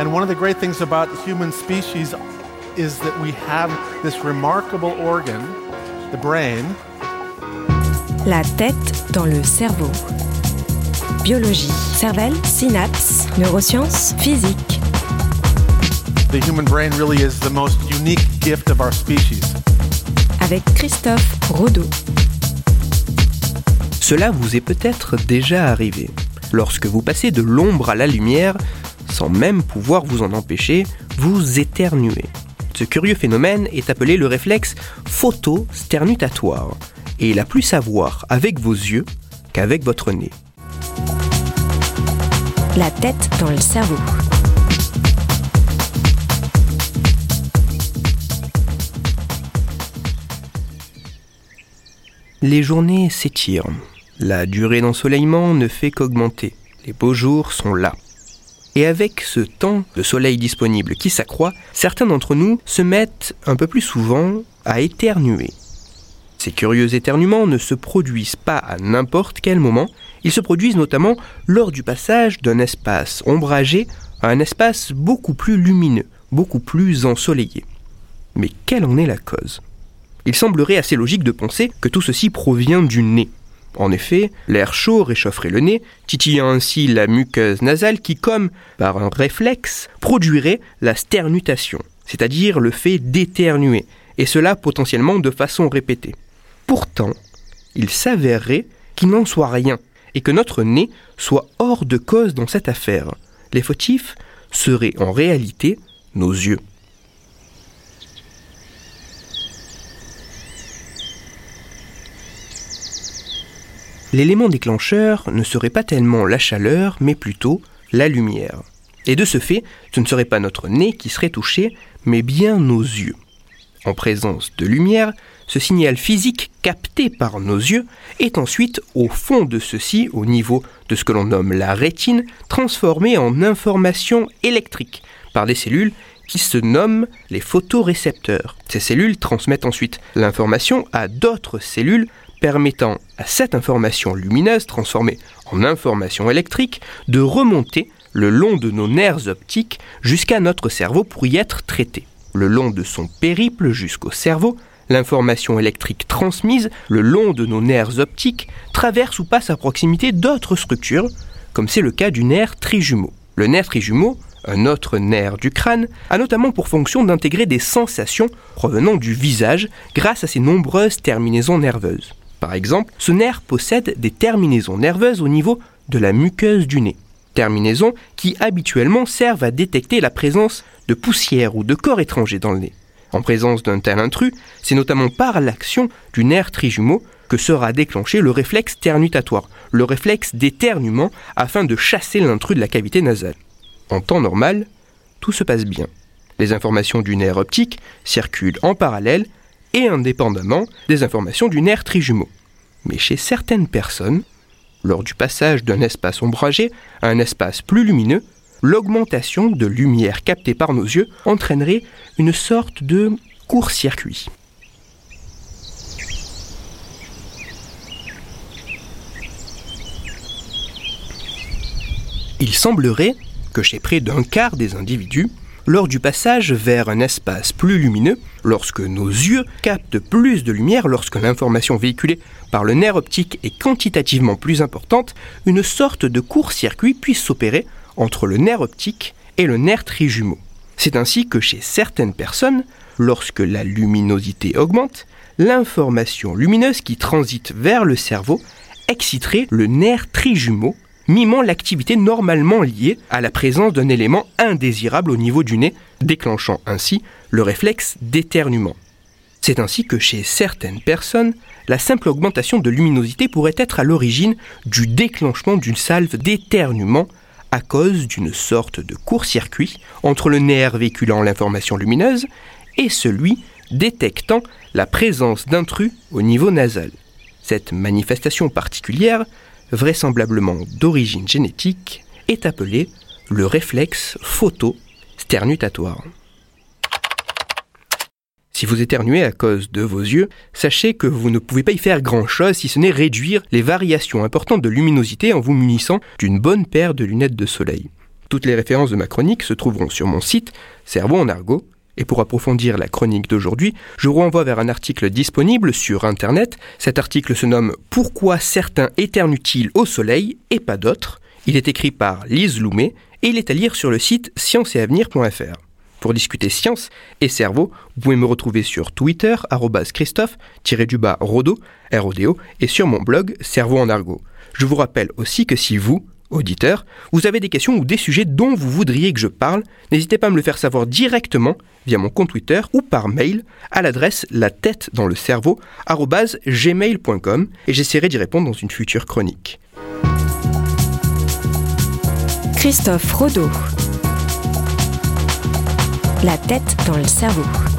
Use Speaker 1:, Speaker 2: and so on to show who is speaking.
Speaker 1: And one of the great things about human species is that we have this remarkable organ, the brain.
Speaker 2: La tête dans le cerveau. Biologie, cervelle, synapses, neurosciences, physique.
Speaker 1: The human brain really is the most unique gift of our species.
Speaker 2: Avec Christophe Rodeau.
Speaker 3: Cela vous est peut-être déjà arrivé. Lorsque vous passez de l'ombre à la lumière, sans même pouvoir vous en empêcher, vous éternuez. Ce curieux phénomène est appelé le réflexe photosternutatoire, et il a plus à voir avec vos yeux qu'avec votre nez.
Speaker 2: La tête dans le cerveau.
Speaker 3: Les journées s'étirent. La durée d'ensoleillement ne fait qu'augmenter. Les beaux jours sont là. Et avec ce temps de soleil disponible qui s'accroît, certains d'entre nous se mettent un peu plus souvent à éternuer. Ces curieux éternuements ne se produisent pas à n'importe quel moment, ils se produisent notamment lors du passage d'un espace ombragé à un espace beaucoup plus lumineux, beaucoup plus ensoleillé. Mais quelle en est la cause? Il semblerait assez logique de penser que tout ceci provient du nez. En effet, l'air chaud réchaufferait le nez, titillant ainsi la muqueuse nasale qui, comme par un réflexe, produirait la sternutation, c'est-à-dire le fait d'éternuer, et cela potentiellement de façon répétée. Pourtant, il s'avérerait qu'il n'en soit rien, et que notre nez soit hors de cause dans cette affaire. Les fautifs seraient en réalité nos yeux. L'élément déclencheur ne serait pas tellement la chaleur, mais plutôt la lumière. Et de ce fait, ce ne serait pas notre nez qui serait touché, mais bien nos yeux. En présence de lumière, ce signal physique capté par nos yeux est ensuite au fond de ceux-ci, au niveau de ce que l'on nomme la rétine, transformé en information électrique par des cellules qui se nomment les photorécepteurs. Ces cellules transmettent ensuite l'information à d'autres cellules permettant à cette information lumineuse transformée en information électrique de remonter le long de nos nerfs optiques jusqu'à notre cerveau pour y être traité. Le long de son périple jusqu'au cerveau, l'information électrique transmise le long de nos nerfs optiques traverse ou passe à proximité d'autres structures, comme c'est le cas du nerf trijumeau. Le nerf trijumeau, un autre nerf du crâne, a notamment pour fonction d'intégrer des sensations provenant du visage grâce à ses nombreuses terminaisons nerveuses. Par exemple, ce nerf possède des terminaisons nerveuses au niveau de la muqueuse du nez. Terminaisons qui habituellement servent à détecter la présence de poussière ou de corps étrangers dans le nez. En présence d'un tel intrus, c'est notamment par l'action du nerf trijumeau que sera déclenché le réflexe ternutatoire, le réflexe d'éternuement afin de chasser l'intrus de la cavité nasale. En temps normal, tout se passe bien. Les informations du nerf optique circulent en parallèle et indépendamment des informations du nerf trijumeau. Mais chez certaines personnes, lors du passage d'un espace ombragé à un espace plus lumineux, l'augmentation de lumière captée par nos yeux entraînerait une sorte de court-circuit. Il semblerait que chez près d'un quart des individus, lors du passage vers un espace plus lumineux, lorsque nos yeux captent plus de lumière, lorsque l'information véhiculée par le nerf optique est quantitativement plus importante, une sorte de court-circuit puisse s'opérer entre le nerf optique et le nerf trijumeau. C'est ainsi que chez certaines personnes, lorsque la luminosité augmente, l'information lumineuse qui transite vers le cerveau exciterait le nerf trijumeau mimant l'activité normalement liée à la présence d'un élément indésirable au niveau du nez, déclenchant ainsi le réflexe d'éternuement. C'est ainsi que chez certaines personnes, la simple augmentation de luminosité pourrait être à l'origine du déclenchement d'une salve d'éternuement à cause d'une sorte de court-circuit entre le nerf véhiculant l'information lumineuse et celui détectant la présence d'intrus au niveau nasal. Cette manifestation particulière vraisemblablement d'origine génétique, est appelé le réflexe photo-sternutatoire. Si vous éternuez à cause de vos yeux, sachez que vous ne pouvez pas y faire grand-chose si ce n'est réduire les variations importantes de luminosité en vous munissant d'une bonne paire de lunettes de soleil. Toutes les références de ma chronique se trouveront sur mon site Cerveau en argot. Et pour approfondir la chronique d'aujourd'hui, je vous renvoie vers un article disponible sur Internet. Cet article se nomme Pourquoi certains éternuent-ils au soleil et pas d'autres? Il est écrit par Lise Loumet et il est à lire sur le site scienceetavenir.fr. Pour discuter science et cerveau, vous pouvez me retrouver sur Twitter, Christophe-Rodo, R-O-D-O, et sur mon blog Cerveau en argot. Je vous rappelle aussi que si vous, auditeur, vous avez des questions ou des sujets dont vous voudriez que je parle, n'hésitez pas à me le faire savoir directement via mon compte Twitter ou par mail à l'adresse la tête dans le cerveau gmail.com et j'essaierai d'y répondre dans une future chronique.
Speaker 2: Christophe Rodeau. La tête dans le cerveau.